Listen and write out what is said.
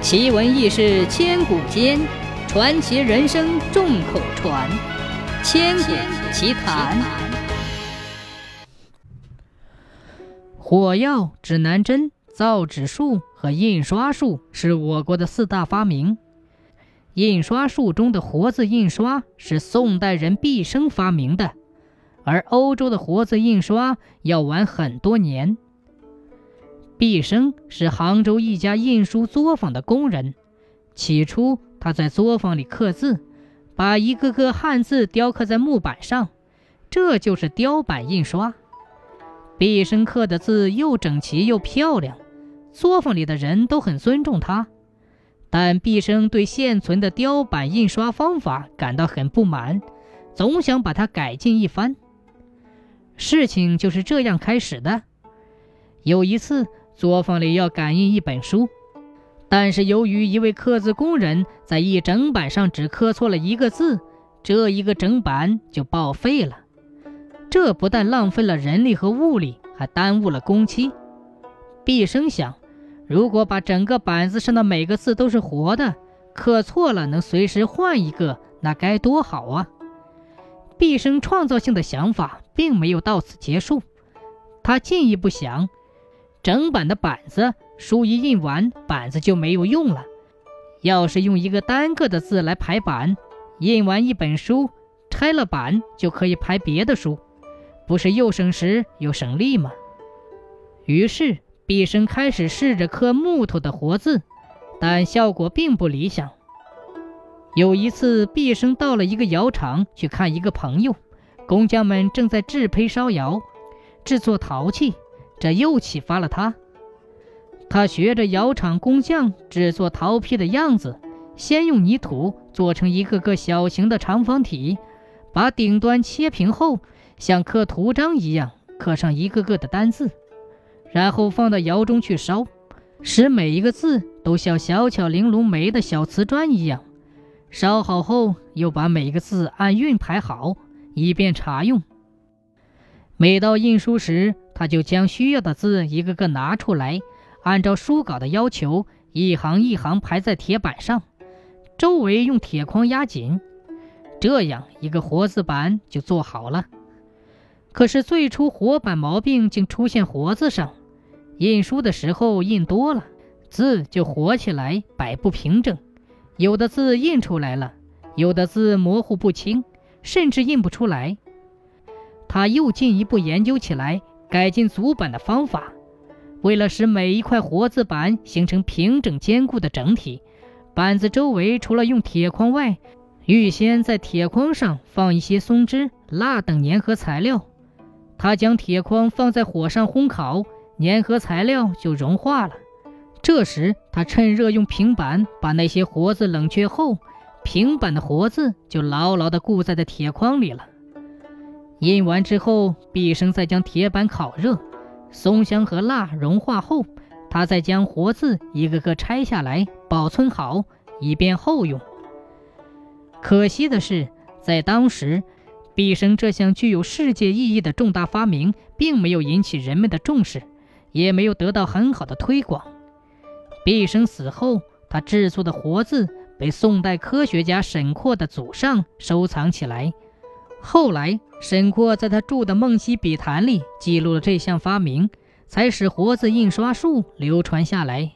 奇闻异事千古间，传奇人生众口传。千古奇谈。火药、指南针、造纸术和印刷术是我国的四大发明。印刷术中的活字印刷是宋代人毕生发明的，而欧洲的活字印刷要晚很多年。毕生是杭州一家印书作坊的工人。起初，他在作坊里刻字，把一个个汉字雕刻在木板上，这就是雕版印刷。毕生刻的字又整齐又漂亮，作坊里的人都很尊重他。但毕生对现存的雕版印刷方法感到很不满，总想把它改进一番。事情就是这样开始的。有一次。作坊里要赶印一本书，但是由于一位刻字工人在一整板上只刻错了一个字，这一个整板就报废了。这不但浪费了人力和物力，还耽误了工期。毕生想，如果把整个板子上的每个字都是活的，刻错了能随时换一个，那该多好啊！毕生创造性的想法并没有到此结束，他进一步想。整版的板子，书一印完，板子就没有用了。要是用一个单个的字来排版，印完一本书，拆了版就可以排别的书，不是又省时又省力吗？于是毕生开始试着刻木头的活字，但效果并不理想。有一次，毕生到了一个窑厂去看一个朋友，工匠们正在制胚烧窑，制作陶器。这又启发了他。他学着窑厂工匠制作陶坯的样子，先用泥土做成一个个小型的长方体，把顶端切平后，像刻图章一样刻上一个个的单字，然后放到窑中去烧，使每一个字都像小巧玲珑美的小瓷砖一样。烧好后，又把每一个字按韵排好，以便查用。每到印书时，他就将需要的字一个个拿出来，按照书稿的要求，一行一行排在铁板上，周围用铁框压紧，这样一个活字板就做好了。可是最初活板毛病竟出现活字上，印书的时候印多了，字就活起来摆不平整，有的字印出来了，有的字模糊不清，甚至印不出来。他又进一步研究起来。改进组板的方法，为了使每一块活字板形成平整坚固的整体，板子周围除了用铁框外，预先在铁框上放一些松脂、蜡等粘合材料。他将铁框放在火上烘烤，粘合材料就融化了。这时，他趁热用平板把那些活字冷却后，平板的活字就牢牢地固在的铁框里了。印完之后，毕生再将铁板烤热，松香和蜡融化后，他再将活字一个个拆下来保存好，以便后用。可惜的是，在当时，毕生这项具有世界意义的重大发明，并没有引起人们的重视，也没有得到很好的推广。毕生死后，他制作的活字被宋代科学家沈括的祖上收藏起来。后来，沈括在他著的《梦溪笔谈》里记录了这项发明，才使活字印刷术流传下来。